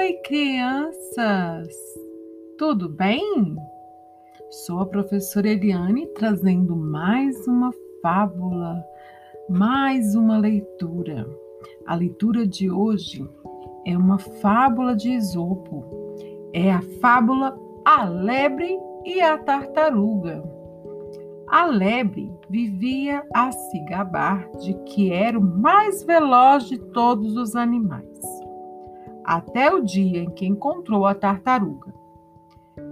Oi, crianças! Tudo bem? Sou a professora Eliane trazendo mais uma fábula, mais uma leitura. A leitura de hoje é uma fábula de Esopo. É a fábula A Lebre e a Tartaruga. A lebre vivia a se gabar de que era o mais veloz de todos os animais até o dia em que encontrou a tartaruga.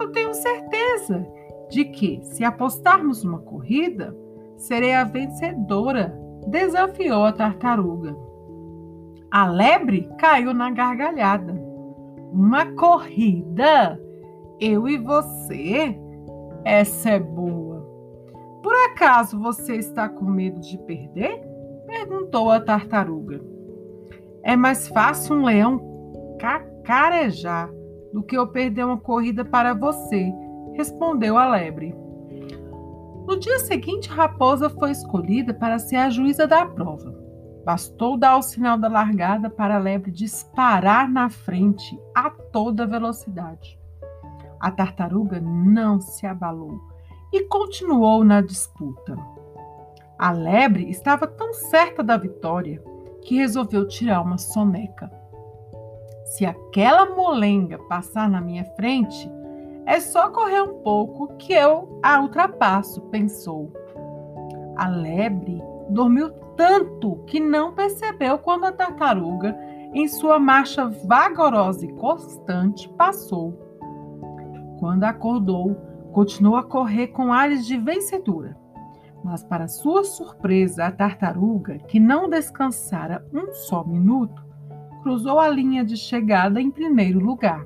Eu tenho certeza de que, se apostarmos uma corrida, serei a vencedora, desafiou a tartaruga. A lebre caiu na gargalhada. Uma corrida? Eu e você? Essa é boa. Por acaso você está com medo de perder? perguntou a tartaruga. É mais fácil um leão cacarejar do que eu perder uma corrida para você, respondeu a lebre. No dia seguinte, Raposa foi escolhida para ser a juíza da prova. Bastou dar o sinal da largada para a lebre disparar na frente a toda velocidade. A tartaruga não se abalou e continuou na disputa. A lebre estava tão certa da vitória que resolveu tirar uma soneca. Se aquela molenga passar na minha frente, é só correr um pouco que eu a ultrapasso, pensou. A lebre dormiu tanto que não percebeu quando a tartaruga, em sua marcha vagarosa e constante, passou. Quando acordou, continuou a correr com ares de vencedora. Mas, para sua surpresa, a tartaruga, que não descansara um só minuto, cruzou a linha de chegada em primeiro lugar.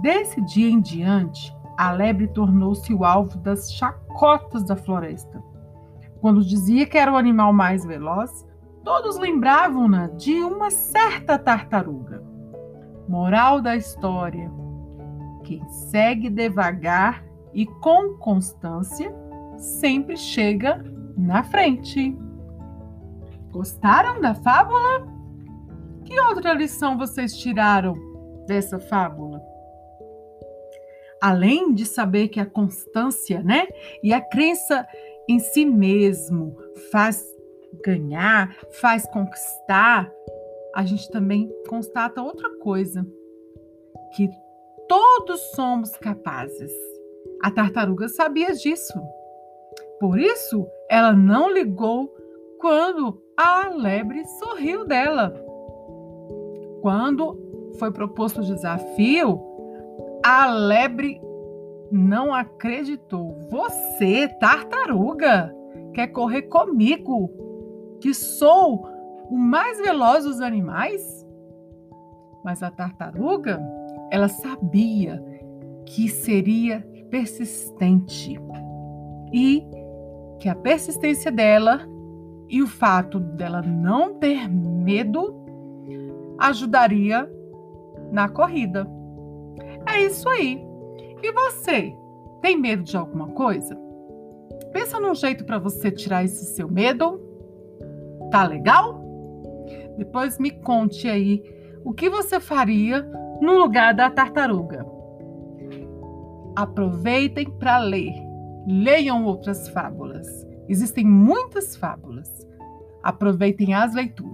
Desse dia em diante, a lebre tornou-se o alvo das chacotas da floresta. Quando dizia que era o animal mais veloz, todos lembravam-na de uma certa tartaruga. Moral da história: quem segue devagar e com constância sempre chega na frente. Gostaram da fábula? Que outra lição vocês tiraram dessa fábula? Além de saber que a constância, né, e a crença em si mesmo faz ganhar, faz conquistar, a gente também constata outra coisa, que todos somos capazes. A tartaruga sabia disso. Por isso, ela não ligou quando a lebre sorriu dela. Quando foi proposto o desafio, a lebre não acreditou. Você, tartaruga, quer correr comigo, que sou o mais veloz dos animais? Mas a tartaruga, ela sabia que seria persistente e que a persistência dela e o fato dela não ter medo ajudaria na corrida. É isso aí. E você, tem medo de alguma coisa? Pensa num jeito para você tirar esse seu medo. Tá legal? Depois me conte aí o que você faria no lugar da tartaruga. Aproveitem para ler. Leiam outras fábulas. Existem muitas fábulas. Aproveitem as leituras.